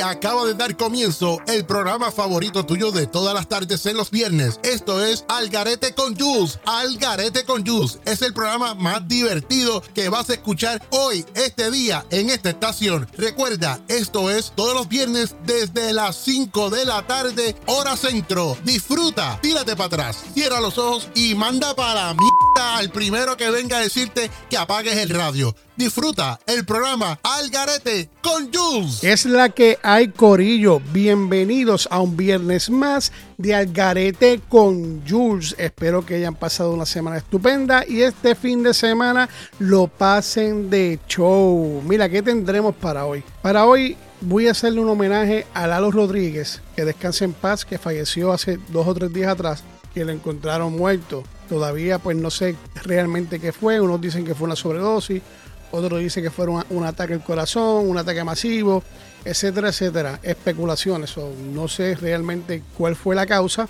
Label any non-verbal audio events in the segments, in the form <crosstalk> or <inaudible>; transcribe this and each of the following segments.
Acaba de dar comienzo el programa favorito tuyo de todas las tardes en los viernes. Esto es Algarete con Jules. Algarete con Jules es el programa más divertido que vas a escuchar hoy, este día, en esta estación. Recuerda, esto es todos los viernes desde las 5 de la tarde, hora centro. Disfruta, tírate para atrás, cierra los ojos y manda para la mierda al primero que venga a decirte que apagues el radio. Disfruta el programa Algarete con Jules. Es la que hay, Corillo. Bienvenidos a un viernes más de Algarete con Jules. Espero que hayan pasado una semana estupenda y este fin de semana lo pasen de show. Mira, ¿qué tendremos para hoy? Para hoy voy a hacerle un homenaje a Lalo Rodríguez, que descanse en paz, que falleció hace dos o tres días atrás, que lo encontraron muerto. Todavía pues no sé realmente qué fue. Unos dicen que fue una sobredosis otro dice que fue un, ataque al corazón, un ataque masivo, etcétera, etcétera. Especulaciones, o no sé realmente cuál fue la causa,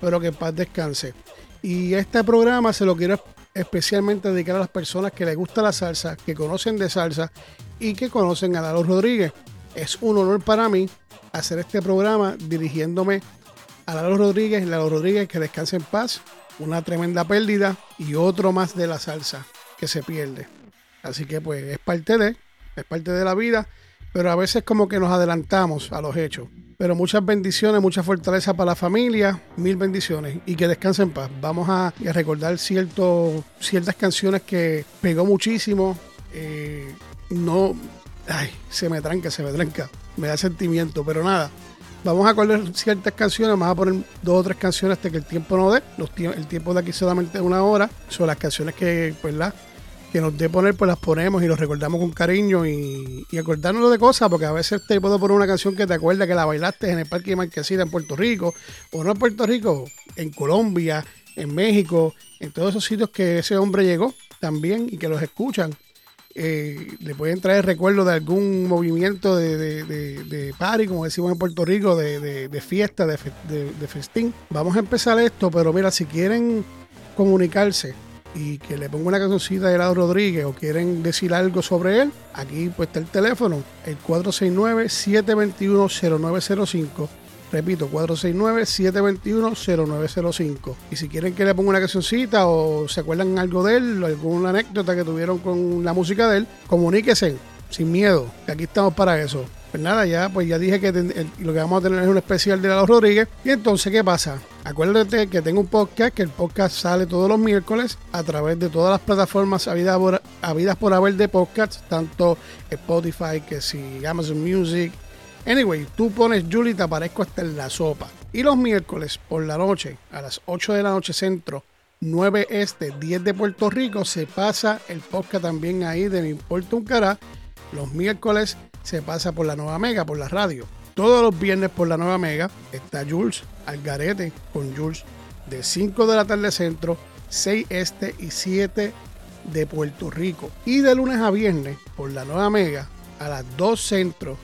pero que paz descanse. Y este programa se lo quiero especialmente dedicar a las personas que les gusta la salsa, que conocen de salsa y que conocen a Lalo Rodríguez. Es un honor para mí hacer este programa dirigiéndome a Lalo Rodríguez, Lalo Rodríguez que descanse en paz, una tremenda pérdida y otro más de la salsa que se pierde. Así que pues es parte de, es parte de la vida, pero a veces como que nos adelantamos a los hechos. Pero muchas bendiciones, mucha fortaleza para la familia, mil bendiciones y que descansen en paz. Vamos a, recordar cierto, ciertas canciones que pegó muchísimo. Eh, no, ay, se me tranca, se me tranca, me da sentimiento, pero nada. Vamos a acordar ciertas canciones, vamos a poner dos o tres canciones hasta que el tiempo no dé. el tiempo de aquí solamente una hora. Son las canciones que, pues, la, que nos dé poner, pues las ponemos y los recordamos con cariño y, y acordarnos de cosas, porque a veces te puedo poner una canción que te acuerda que la bailaste en el Parque de Marquesina en Puerto Rico, o no en Puerto Rico, en Colombia, en México, en todos esos sitios que ese hombre llegó también y que los escuchan. Eh, le pueden traer recuerdos de algún movimiento de, de, de, party, como decimos en Puerto Rico, de, fiesta, de, festín. Vamos a empezar esto, pero mira, si quieren comunicarse y que le ponga una cancioncita de Lado Rodríguez o quieren decir algo sobre él, aquí pues está el teléfono, el 469-721-0905. Repito, 469-721-0905. Y si quieren que le ponga una cancioncita o se acuerdan algo de él, alguna anécdota que tuvieron con la música de él, comuníquese sin miedo, que aquí estamos para eso. Pues nada, ya, pues ya dije que lo que vamos a tener es un especial de Lalo Rodríguez. Y entonces, ¿qué pasa? Acuérdate que tengo un podcast, que el podcast sale todos los miércoles a través de todas las plataformas habidas por, habidas por haber de podcast, tanto Spotify, que si Amazon Music. Anyway, tú pones Julie te aparezco hasta en la sopa. Y los miércoles por la noche, a las 8 de la noche centro, 9 este, 10 de Puerto Rico, se pasa el podcast también ahí de Me Importa un Cara. Los miércoles se pasa por la Nueva Mega, por la radio. Todos los viernes por la Nueva Mega está Jules Algarete con Jules de 5 de la tarde centro, 6 este y 7 de Puerto Rico. Y de lunes a viernes por la Nueva Mega a las 2 centro,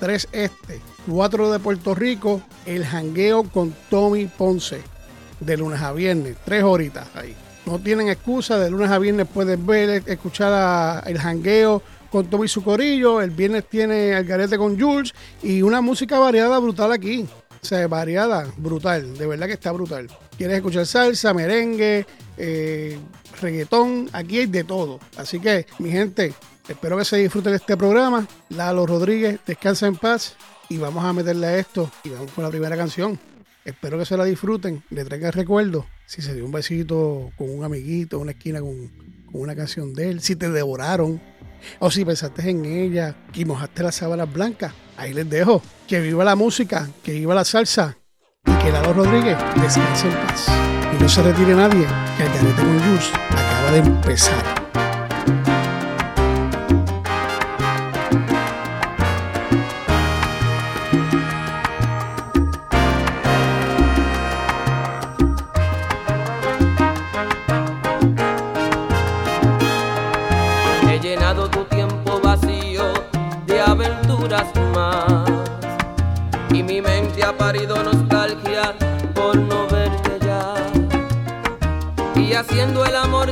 3 este, 4 de Puerto Rico, el jangueo con Tommy Ponce. De lunes a viernes, 3 horitas ahí. No tienen excusa, de lunes a viernes pueden ver, escuchar el jangueo con Tommy su corillo. El viernes tiene Algarete con Jules y una música variada brutal aquí. O sea, variada, brutal. De verdad que está brutal. Quieres escuchar salsa, merengue, eh, reggaetón, aquí hay de todo. Así que, mi gente, espero que se disfruten de este programa. Lalo Rodríguez, descansa en paz y vamos a meterle a esto y vamos con la primera canción. Espero que se la disfruten, le traigan recuerdo. Si se dio un besito con un amiguito, una esquina con una canción de él, si te devoraron, o si pensaste en ella y mojaste las sábanas blancas, ahí les dejo. Que viva la música, que viva la salsa y que Lalo Rodríguez descanse en paz. Y no se retire nadie, que el Canete con acaba de empezar. ha parido nostalgia por no verte ya. Y haciendo el amor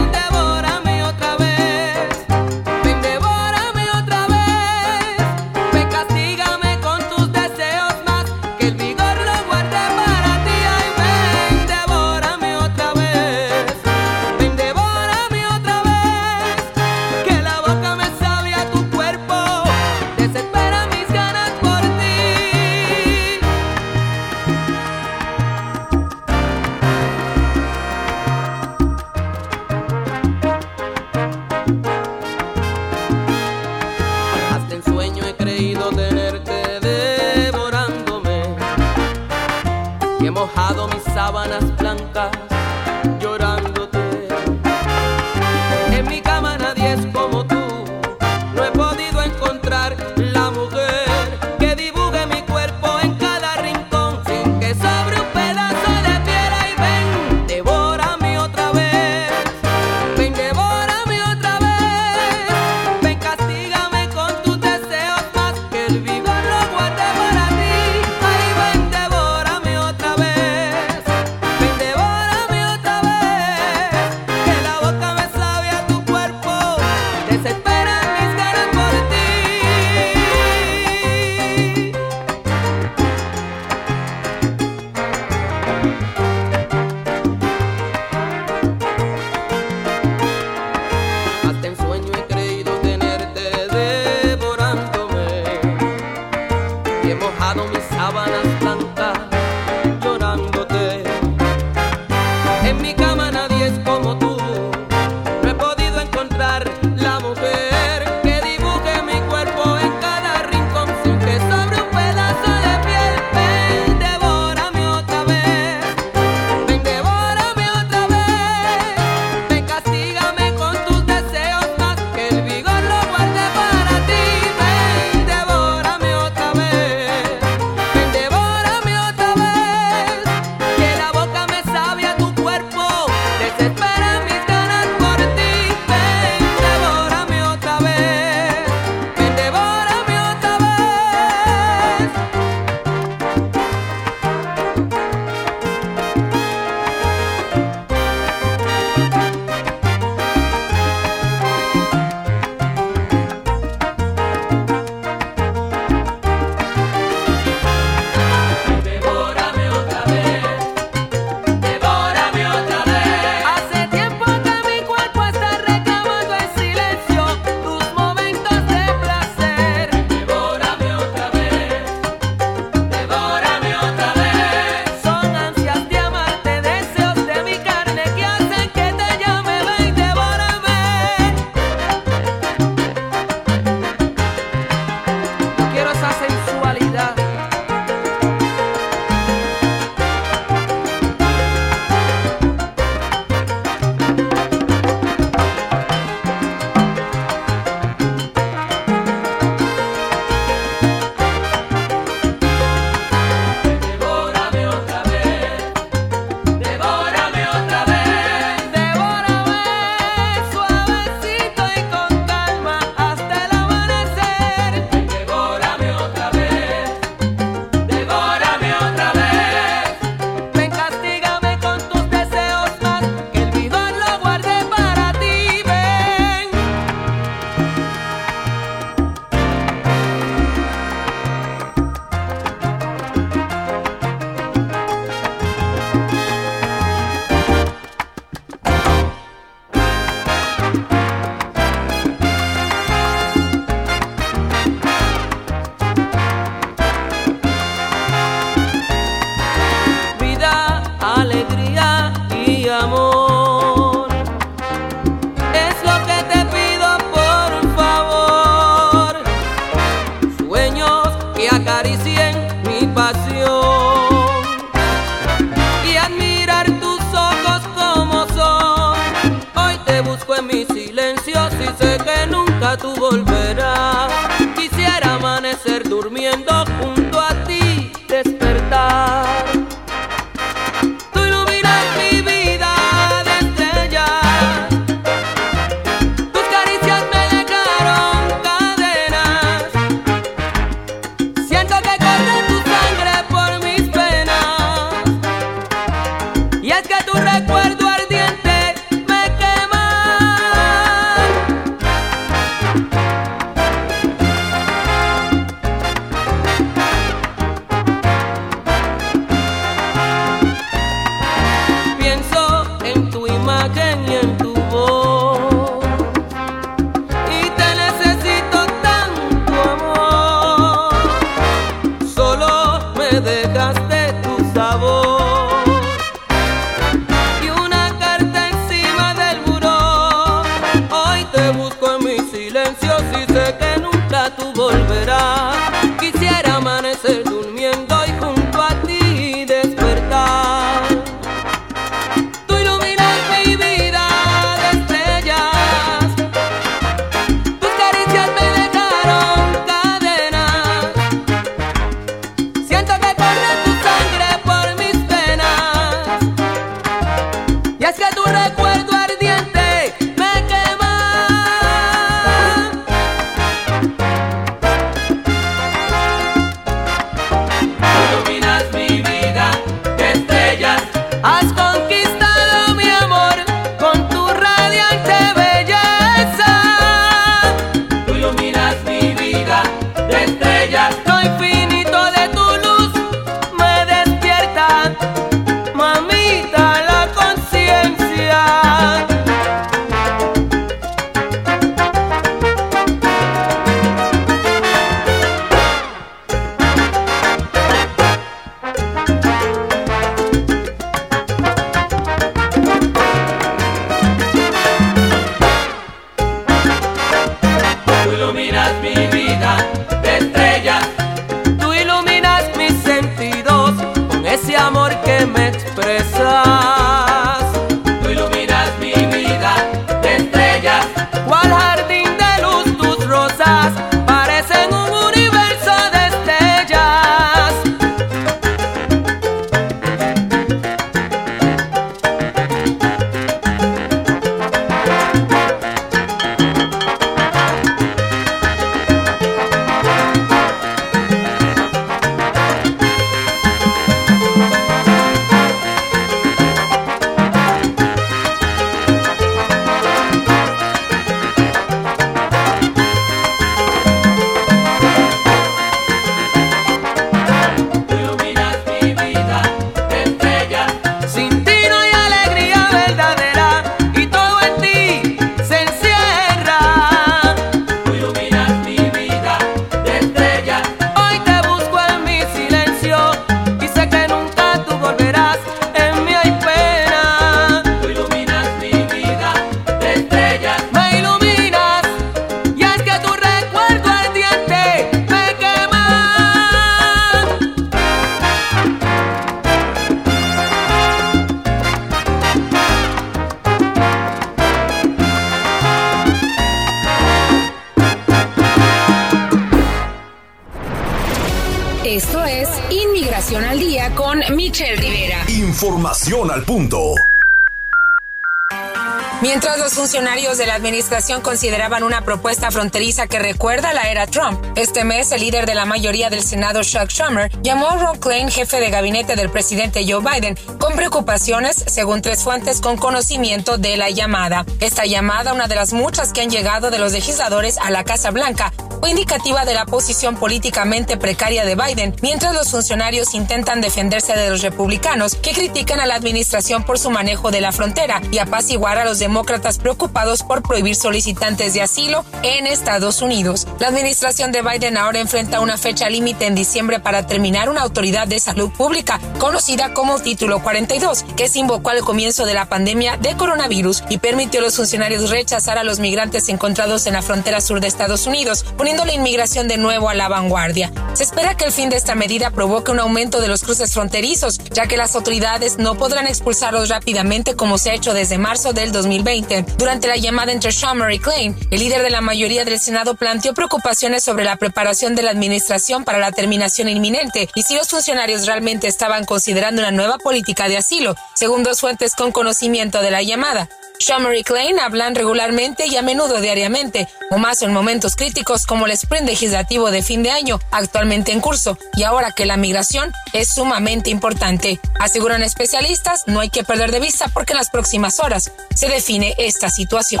de la administración consideraban una propuesta fronteriza que recuerda la era Trump, este mes el líder de la mayoría del Senado, Chuck Schumer, llamó a Ron Klain, jefe de gabinete del presidente Joe Biden, con preocupaciones, según tres fuentes con conocimiento de la llamada. Esta llamada, una de las muchas que han llegado de los legisladores a la Casa Blanca, fue indicativa de la posición políticamente precaria de Biden, mientras los funcionarios intentan defenderse de los republicanos que critican a la administración por su manejo de la frontera y apaciguar a los demócratas preocupados por prohibir solicitantes de asilo en Estados Unidos. La administración de Biden ahora enfrenta una fecha límite en diciembre para terminar una autoridad de salud pública conocida como Título 42, que se invocó al comienzo de la pandemia de coronavirus y permitió a los funcionarios rechazar a los migrantes encontrados en la frontera sur de Estados Unidos, poniendo la inmigración de nuevo a la vanguardia. Se espera que el fin de esta medida provoque un aumento de los cruces fronterizos, ya que las autoridades no podrán expulsarlos rápidamente como se ha hecho desde marzo del 2020. Durante la llamada entre Schumer y Klein, el líder de la mayoría del Senado planteó preocupaciones sobre la preparación de la administración para la terminación inminente y si los funcionarios realmente estaban considerando una nueva política de asilo, según dos fuentes con conocimiento de la llamada. Schumer y Klein hablan regularmente y a menudo diariamente, o más en momentos críticos como el sprint legislativo de fin de año actualmente en curso, y ahora que la migración es sumamente importante. Aseguran especialistas, no hay que perder de vista porque en las próximas horas se define esta situación.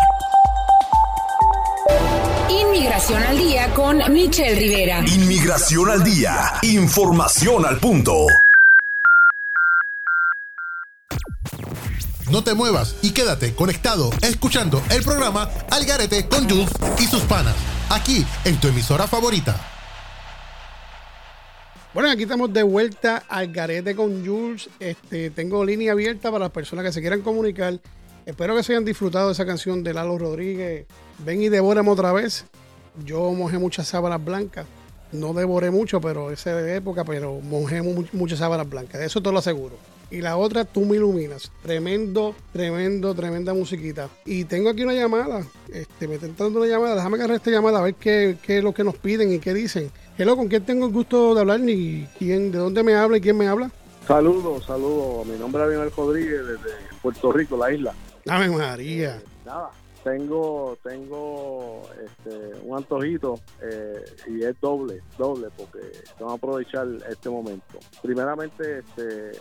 Inmigración al día con Michelle Rivera. Inmigración al día. Información al punto. No te muevas y quédate conectado escuchando el programa Algarete con Jules y sus panas, aquí en tu emisora favorita. Bueno, aquí estamos de vuelta al garete con Jules. Este, tengo línea abierta para las personas que se quieran comunicar. Espero que se hayan disfrutado de esa canción de Lalo Rodríguez. Ven y devórame otra vez. Yo mojé muchas sábanas blancas. No devoré mucho, pero esa de época, pero mojé muchas sábanas blancas. Eso te lo aseguro y la otra Tú me iluminas. Tremendo, tremendo, tremenda musiquita. Y tengo aquí una llamada. Este, me está entrando una llamada. Déjame agarrar esta llamada a ver qué, qué, es lo que nos piden y qué dicen. Hello, ¿con quién tengo el gusto de hablar? ¿Y quién, de dónde me habla y quién me habla? Saludos, saludos. Mi nombre es Abinel Rodríguez desde Puerto Rico, la isla. Ave María. nada, tengo tengo este, un antojito eh, y es doble, doble, porque vamos a aprovechar este momento. Primeramente, este,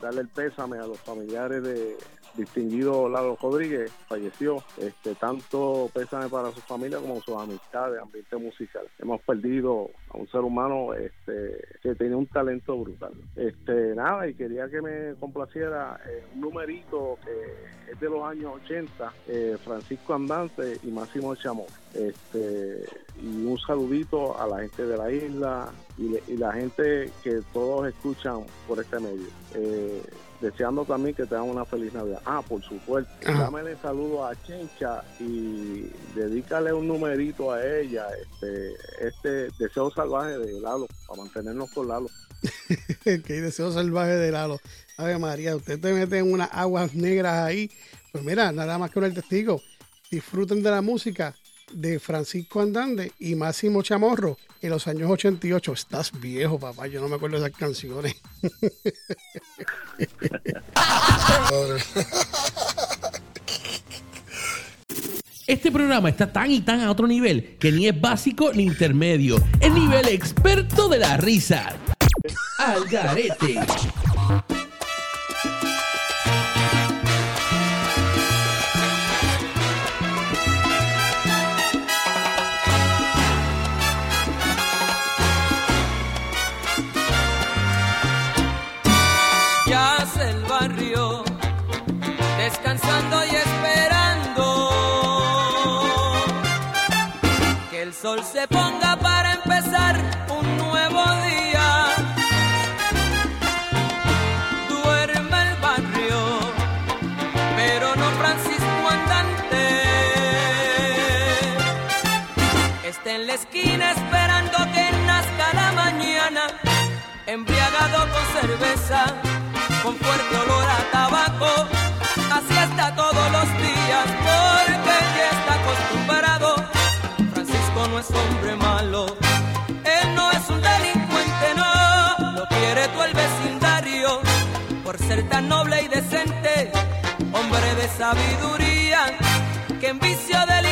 darle el pésame a los familiares de, distinguido Lalo Rodríguez falleció. Este, tanto pésame para su familia como sus amistades, ambiente musical. Hemos perdido a un ser humano este, que tenía un talento brutal. Este, nada, y quería que me complaciera eh, un numerito que es de los años 80, eh, Francisco Andante y Máximo Chamón. Este, y un saludito a la gente de la isla y, la gente que todos escuchan por este medio. Eh, deseando también que tengan una feliz Navidad. Ah, por supuesto, dámele saludo a Chencha y dedícale un numerito a ella, este, este deseo salvaje de Lalo, para mantenernos con Lalo. <laughs> que deseo salvaje de Lalo. Ave María, usted te mete en unas aguas negras ahí. Pues mira, nada más que el testigo. Disfruten de la música de Francisco Andande y Máximo Chamorro en los años 88. Estás viejo, papá. Yo no me acuerdo de esas canciones. <laughs> Este programa está tan y tan a otro nivel que ni es básico ni intermedio. Es nivel experto de la risa. Algarete. Con fuerte olor a tabaco. Así está todos los días, porque ya está acostumbrado. No es hombre malo, él no es un delincuente, no, lo quiere tú el vecindario, por ser tan noble y decente, hombre de sabiduría, que en vicio de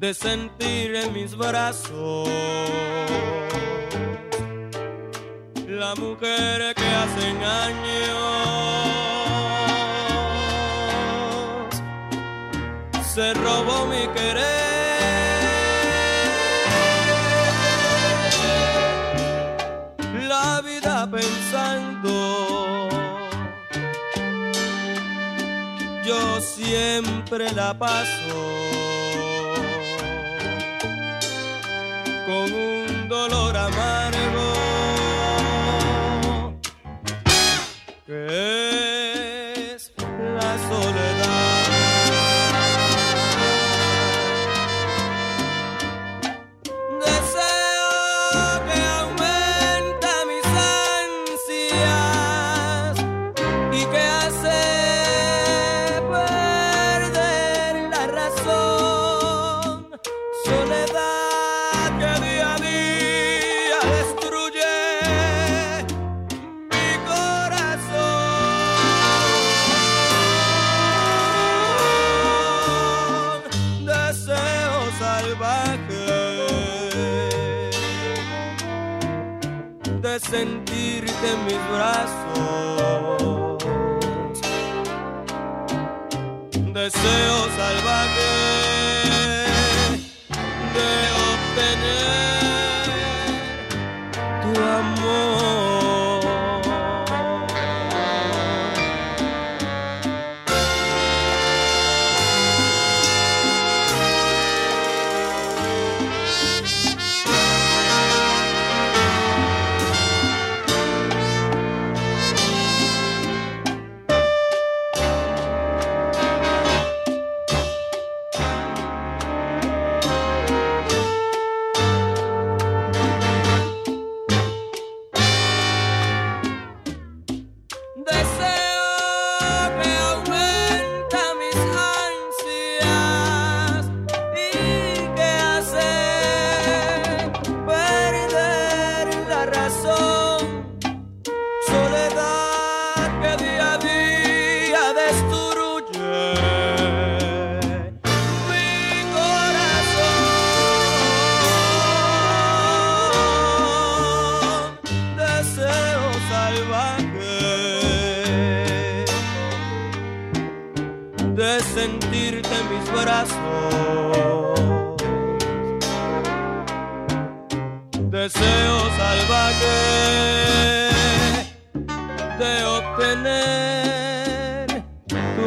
de sentir en mis brazos la mujer que hace años siempre la paso con un dolor amargo. De sentirte en mis brazos. Deseo salvaje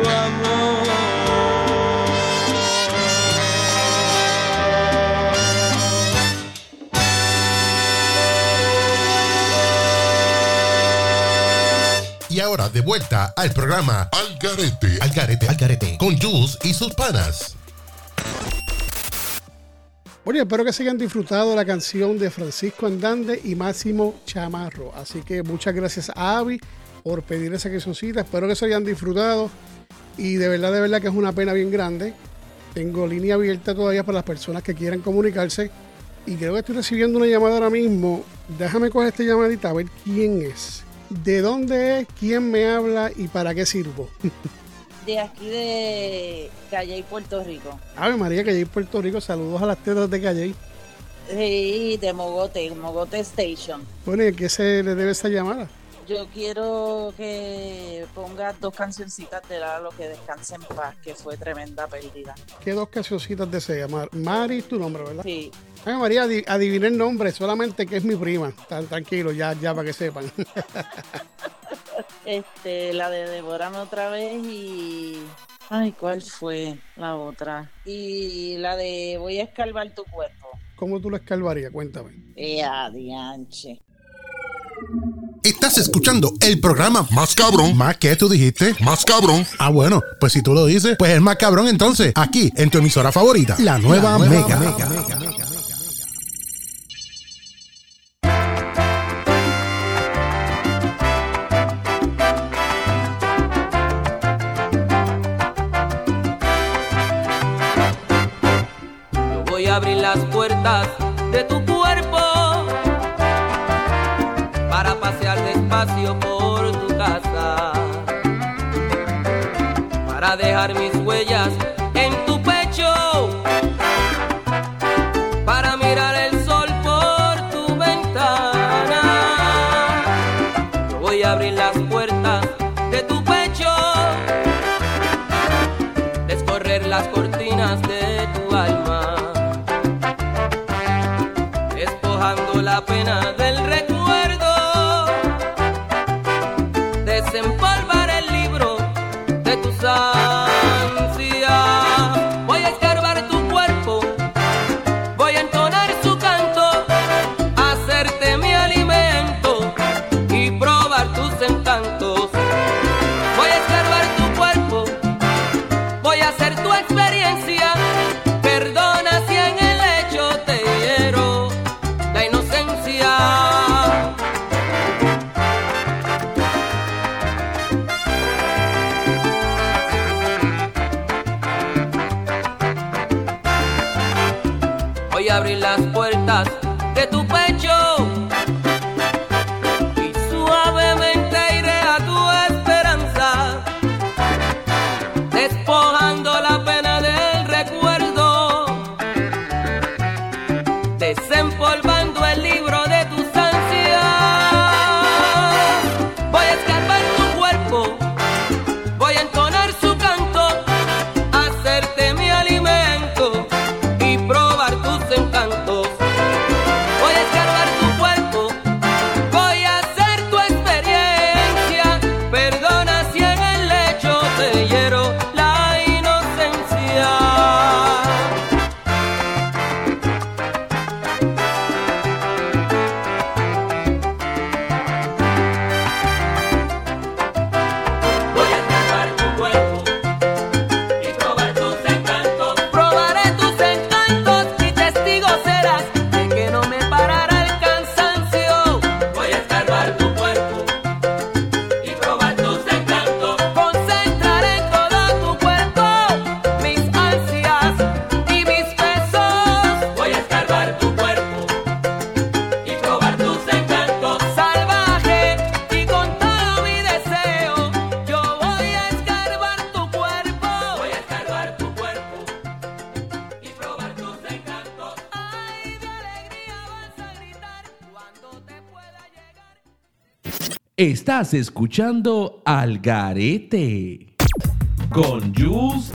tu amor. Y ahora de vuelta al programa Al Garete, Al Garete, Al Garete, con Jules y sus panas. Bueno, espero que se hayan disfrutado la canción de Francisco Andande y Máximo Chamarro. Así que muchas gracias a Avi por pedir esa cancioncita. Espero que se hayan disfrutado. Y de verdad, de verdad que es una pena bien grande. Tengo línea abierta todavía para las personas que quieran comunicarse. Y creo que estoy recibiendo una llamada ahora mismo. Déjame coger esta llamadita a ver quién es. ¿De dónde es? ¿Quién me habla? ¿Y para qué sirvo? <laughs> de aquí de Calle, Puerto Rico. Ave María, Calle, Puerto Rico. Saludos a las tetas de Calle. Sí, de Mogote, Mogote Station. Bueno, ¿y a qué se le debe esa llamada? Yo quiero que pongas dos cancioncitas de la Lo que descanse en paz, que fue tremenda pérdida. ¿Qué dos cancioncitas desea? Mar Mari, tu nombre, ¿verdad? Sí. Ay, María, adi- adiviné el nombre, solamente que es mi prima. Tan tranquilo, ya, ya para que sepan. <laughs> Este, la de Devórame otra vez y. Ay, ¿cuál fue la otra? Y la de Voy a escarbar tu cuerpo. ¿Cómo tú lo escalvarías? Cuéntame. Ea, dianche. Estás escuchando el programa más cabrón. ¿Más qué tú dijiste? Más cabrón. Ah, bueno, pues si tú lo dices, pues es más cabrón entonces. Aquí, en tu emisora favorita, la nueva, Mega. Yo voy a abrir las puertas de tu para dejar mis huellas Estás escuchando Al Garete con Jules.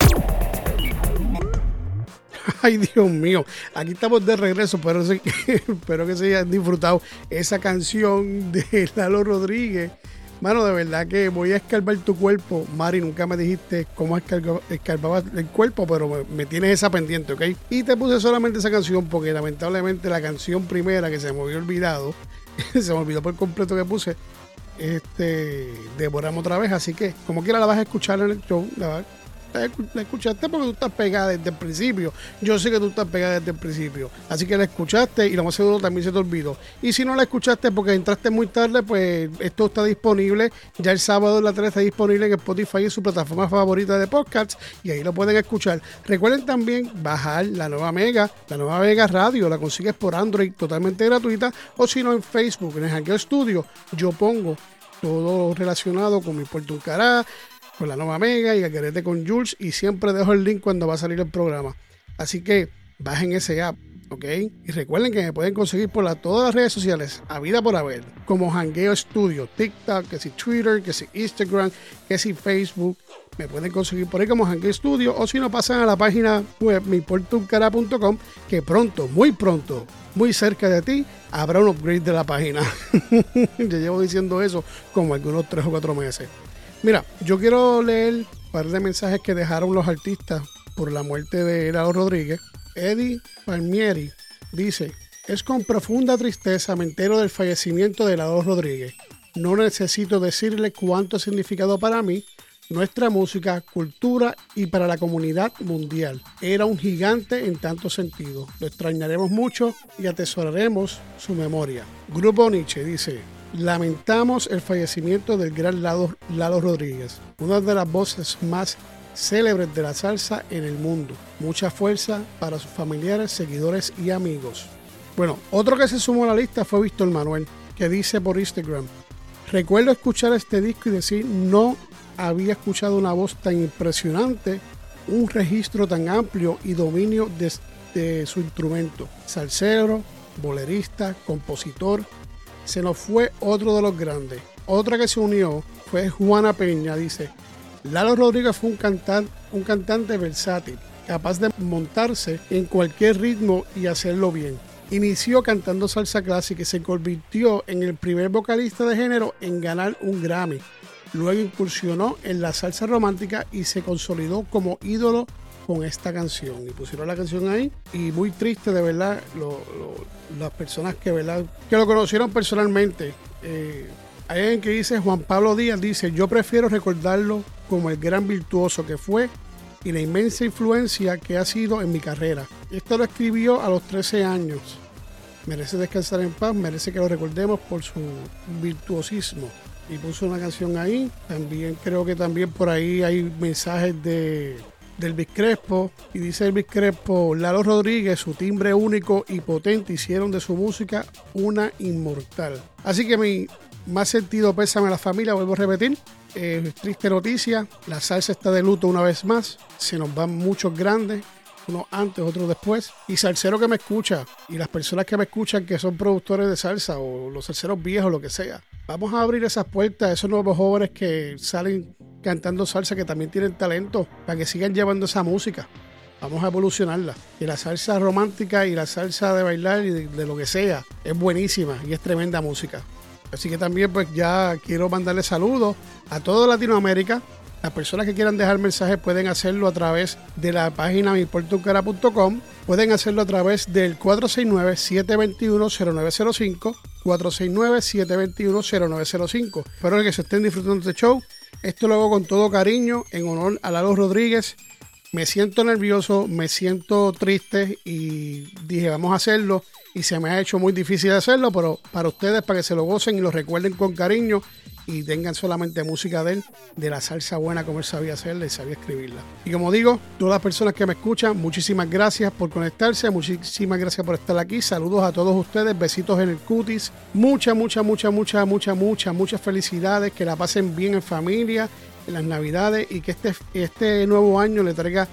Ay, Dios mío. Aquí estamos de regreso, pero <laughs> espero que se hayan disfrutado esa canción de Lalo Rodríguez. Mano, de verdad que voy a escarbar tu cuerpo. Mari, nunca me dijiste cómo escarga- escarbabas el cuerpo, pero me, me tienes esa pendiente, ¿ok? Y te puse solamente esa canción porque lamentablemente la canción primera que se me había olvidado, <laughs> se me olvidó por completo que puse, este, devoramos otra vez. Así que, como quiera, la vas a escuchar en el show. La, la escu- la escuchaste porque tú estás pegada desde el principio. Yo sé que tú estás pegada desde el principio. Así que la escuchaste y lo más seguro también se te olvidó. Y si no la escuchaste porque entraste muy tarde, pues esto está disponible. Ya el sábado en la 3 está disponible en Spotify y su plataforma favorita de podcasts. Y ahí lo pueden escuchar. Recuerden también bajar la nueva Mega, la nueva Mega Radio. La consigues por Android totalmente gratuita. O si no, en Facebook, en el Hackeo Studio, yo pongo todo relacionado con mi Puerto Uncará, con la nueva Mega y Algarete con Jules y siempre dejo el link cuando va a salir el programa. Así que bajen ese app, ¿ok? Y recuerden que me pueden conseguir por todas las redes sociales, a vida por haber, como Hangueo Studio, TikTok, que si Twitter, que si Instagram, que si Facebook. Me pueden conseguir por ahí como Hangueo Studio o si no pasan a la página web miportuncara.com que pronto, muy pronto, muy cerca de ti, habrá un upgrade de la página. <laughs> Yo llevo diciendo eso como algunos tres o cuatro meses. Mira, yo quiero leer un par de mensajes que dejaron los artistas por la muerte de Lalo Rodríguez. Eddie Palmieri dice, es con profunda tristeza me entero del fallecimiento de Lalo Rodríguez. No necesito decirle cuánto significado para mí, nuestra música, cultura y para la comunidad mundial. Era un gigante en tantos sentidos. Lo extrañaremos mucho y atesoraremos su memoria. Grupo Nietzsche dice, lamentamos el fallecimiento del gran Lalo, Rodríguez, una de las voces más célebres de la salsa en el mundo. Mucha fuerza para sus familiares, seguidores y amigos. Bueno, otro que se sumó a la lista fue Víctor Manuel, que dice por Instagram, recuerdo escuchar este disco y decir, no había escuchado una voz tan impresionante, un registro tan amplio y dominio de, de su instrumento. Salsero, bolerista, compositor. Se nos fue otro de los grandes. Otra que se unió fue Juana Peña, dice. Lalo Rodríguez fue un un cantante versátil, capaz de montarse en cualquier ritmo y hacerlo bien. Inició cantando salsa clásica y se convirtió en el primer vocalista de género en ganar un Grammy. Luego incursionó en la salsa romántica y se consolidó como ídolo con esta canción. Y pusieron la canción ahí y muy triste de verdad las personas que, ¿verdad? que lo conocieron personalmente. Eh, hay alguien que dice, Juan Pablo Díaz dice, yo prefiero recordarlo como el gran virtuoso que fue y la inmensa influencia que ha sido en mi carrera. Esto lo escribió a los 13 años. Merece descansar en paz, merece que lo recordemos por su virtuosismo. Y puso una canción ahí. También creo que también por ahí hay mensajes de del Crespo y dice Elvis Crespo, Lalo Rodríguez, su timbre único y potente hicieron de su música una inmortal. Así que mi más sentido pésame a la familia, vuelvo a repetir. Eh, triste noticia, la salsa está de luto una vez más. Se nos van muchos grandes, unos antes, otros después. Y salsero que me escucha, y las personas que me escuchan que son productores de salsa o los salseros viejos, lo que sea. Vamos a abrir esas puertas a esos nuevos jóvenes que salen cantando salsa, que también tienen talento, para que sigan llevando esa música. Vamos a evolucionarla. Y la salsa romántica y la salsa de bailar y de lo que sea es buenísima y es tremenda música. Así que también pues ya quiero mandarle saludos a toda Latinoamérica. Las personas que quieran dejar mensajes pueden hacerlo a través de la página miportucara.com. Pueden hacerlo a través del 469-721-0905. 469-721-0905. Espero que se estén disfrutando de este show. Esto lo hago con todo cariño en honor a Lalo Rodríguez. Me siento nervioso, me siento triste y dije vamos a hacerlo y se me ha hecho muy difícil hacerlo, pero para ustedes, para que se lo gocen y lo recuerden con cariño y tengan solamente música de él, de la salsa buena como él sabía hacerla y sabía escribirla. Y como digo, todas las personas que me escuchan, muchísimas gracias por conectarse, muchísimas gracias por estar aquí, saludos a todos ustedes, besitos en el cutis, mucha, mucha, mucha, mucha, mucha, mucha, muchas felicidades, que la pasen bien en familia, en las navidades y que este, este nuevo año le traiga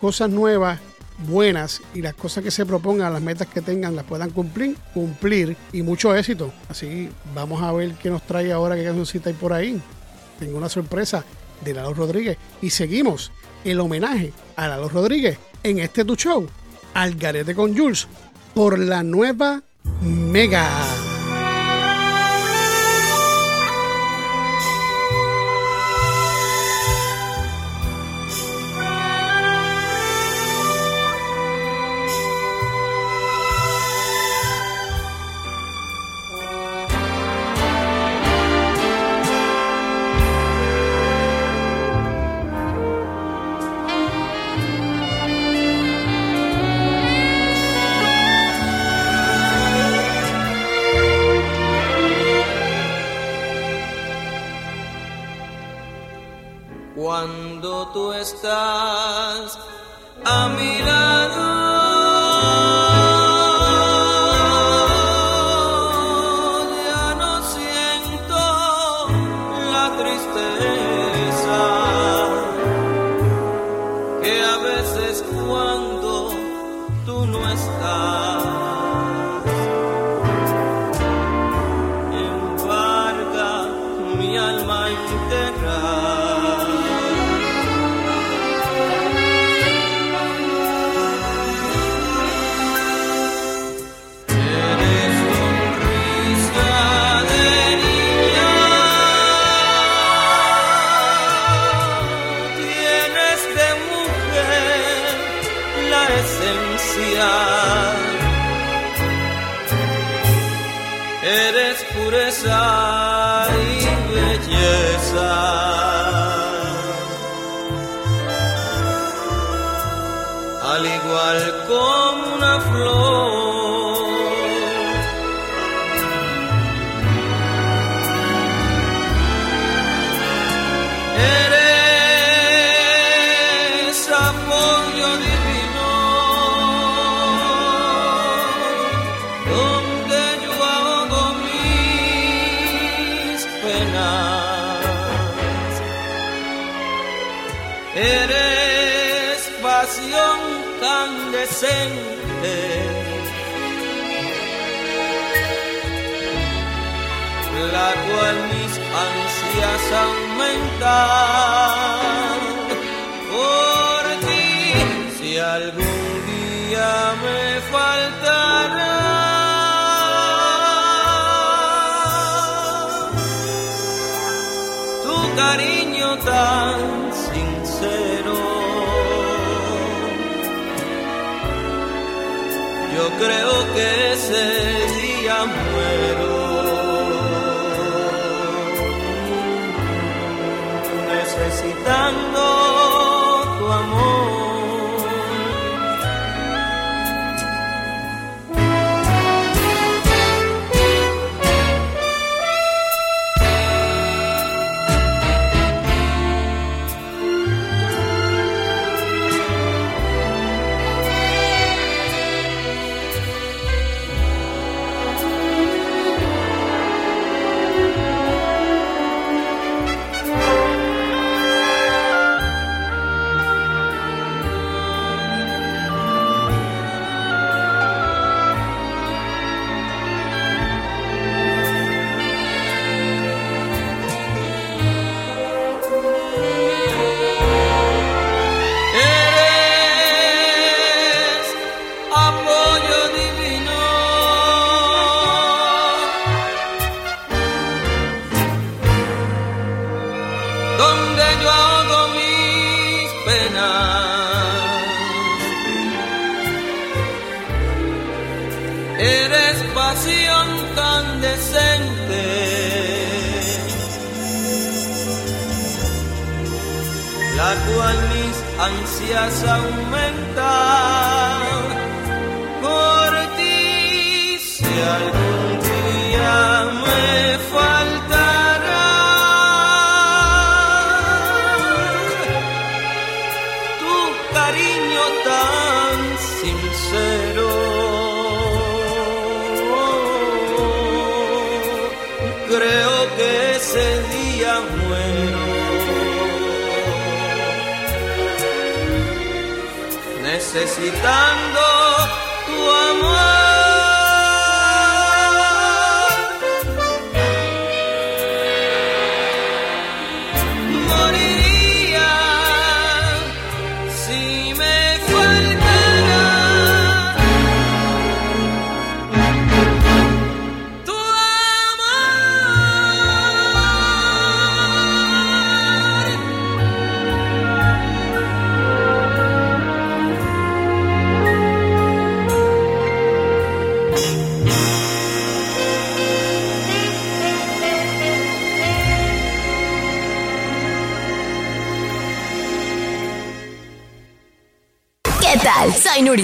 cosas nuevas buenas y las cosas que se propongan, las metas que tengan, las puedan cumplir, cumplir y mucho éxito. Así vamos a ver qué nos trae ahora, qué cancioncita hay por ahí. Tengo una sorpresa de Lalo Rodríguez y seguimos el homenaje a Lalo Rodríguez en este tu show, Al Garete con Jules, por la nueva Mega. al igual como una flor. Incandescente. La cual mis ansias aumentan por ti. Si algún día me faltará. Tu cariño tan creo que ese día muero. Necesitando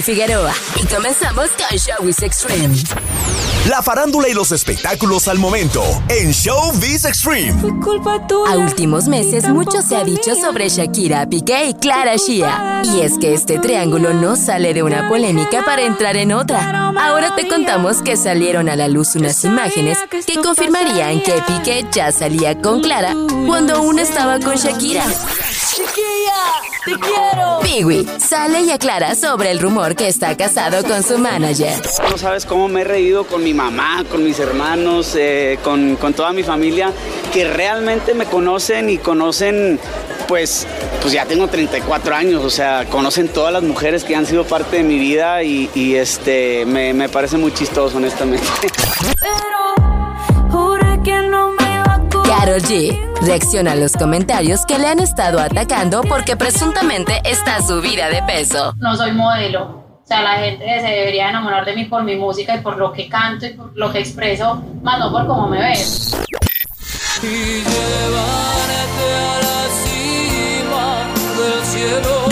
Figueroa y comenzamos con Showbiz Extreme. La farándula y los espectáculos al momento en Showbiz Extreme. A últimos meses mucho se ha dicho sobre Shakira, Piqué y Clara Shia. Y es que este triángulo no sale de una polémica para entrar en otra. Ahora te contamos que salieron a la luz unas imágenes que confirmarían que Piqué ya salía con Clara cuando aún estaba con Shakira. ¡Te quiero! Piwi sale y aclara sobre el rumor que está casado con su manager. No sabes cómo me he reído con mi mamá, con mis hermanos, eh, con, con toda mi familia, que realmente me conocen y conocen, pues, pues ya tengo 34 años, o sea, conocen todas las mujeres que han sido parte de mi vida y, y, este, me, me parece muy chistoso, honestamente. Me Karol G reacciona a los comentarios que le han estado atacando porque presuntamente está subida de peso. no soy modelo. O sea, la gente se debería enamorar de mí por mi música y por lo que canto y por lo que expreso, más no por cómo me ves. y llevarte a.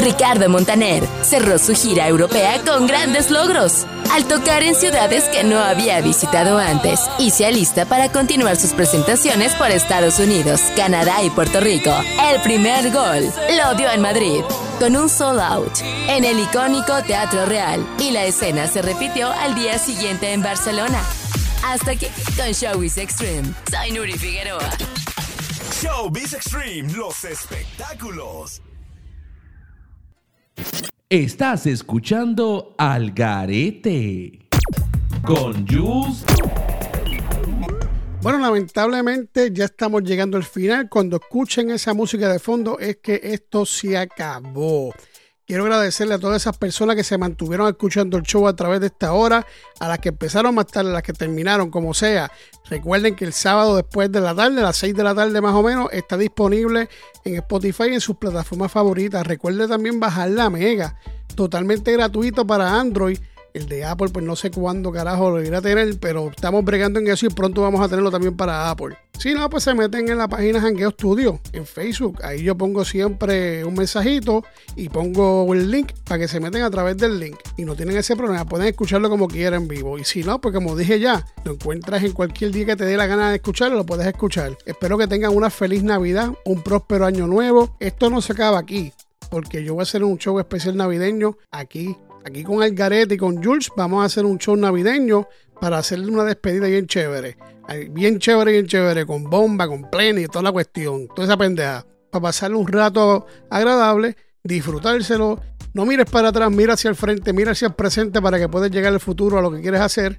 Ricardo Montaner cerró su gira europea con grandes logros, al tocar en ciudades que no había visitado antes y se alista para continuar sus presentaciones por Estados Unidos, Canadá y Puerto Rico. El primer gol lo dio en Madrid, con un sold out, en el icónico Teatro Real, y la escena se repitió al día siguiente en Barcelona. Hasta aquí con Showbiz Extreme. Soy Nuri Figueroa. Showbiz Extreme, los espectáculos. Estás escuchando Al Garete con Jules. Bueno, lamentablemente ya estamos llegando al final. Cuando escuchen esa música de fondo es que esto se acabó. Quiero agradecerle a todas esas personas que se mantuvieron escuchando el show a través de esta hora, a las que empezaron más tarde, a las que terminaron, como sea. Recuerden que el sábado después de la tarde, a las 6 de la tarde más o menos, está disponible en Spotify y en sus plataformas favoritas. Recuerde también bajar la Mega, totalmente gratuito para Android el de Apple, pues no sé cuándo carajo lo irá a tener, pero estamos bregando en eso y pronto vamos a tenerlo también para Apple. Si no, pues se meten en la página Hangueo Studio en Facebook. Ahí yo pongo siempre un mensajito y pongo el link para que se meten a través del link. Y no tienen ese problema, pueden escucharlo como quieran en vivo. Y si no, pues como dije ya, lo encuentras en cualquier día que te dé la gana de escucharlo, lo puedes escuchar. Espero que tengan una feliz Navidad, un próspero año nuevo. Esto no se acaba aquí porque yo voy a hacer un show especial navideño aquí Aquí con Algarete y con Jules vamos a hacer un show navideño para hacerle una despedida bien chévere. Bien chévere, bien chévere, con bomba, con plena y toda la cuestión, toda esa pendeja. Para pasarle un rato agradable, disfrutárselo. No mires para atrás, mira hacia el frente, mira hacia el presente para que puedas llegar al futuro a lo que quieres hacer.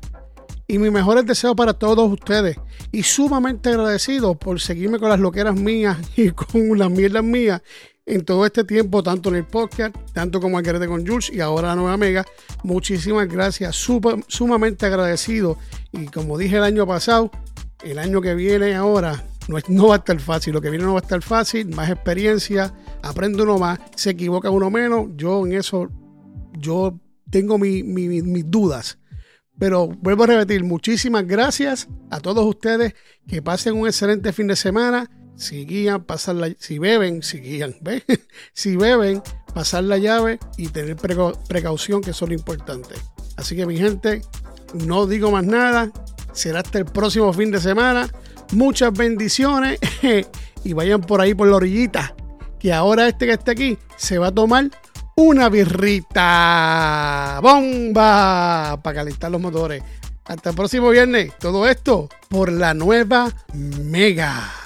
Y mis mejores deseos para todos ustedes. Y sumamente agradecido por seguirme con las loqueras mías <laughs> y con las mierdas mías en todo este tiempo, tanto en el podcast, tanto como Algarete con Jules y ahora la nueva Mega. Muchísimas gracias, sumamente agradecido. Y como dije el año pasado, el año que viene ahora no, no, va a estar fácil. Lo que viene no va a estar fácil, más experiencia, aprende uno más, se equivoca uno menos. Yo en eso, yo tengo mis dudas. Pero vuelvo a repetir, muchísimas gracias a todos ustedes. Que pasen un excelente fin de semana si guían, la, si beben, si guían, <laughs> si beben, pasar la llave y tener precaución, que eso es lo importante. Así que mi gente, no digo más nada. Será hasta el próximo fin de semana. Muchas bendiciones <laughs> y vayan por ahí por la orillita. Que ahora este que está aquí se va a tomar una birrita. ¡Bomba! Para calentar los motores. Hasta el próximo viernes. Todo esto por la nueva Mega.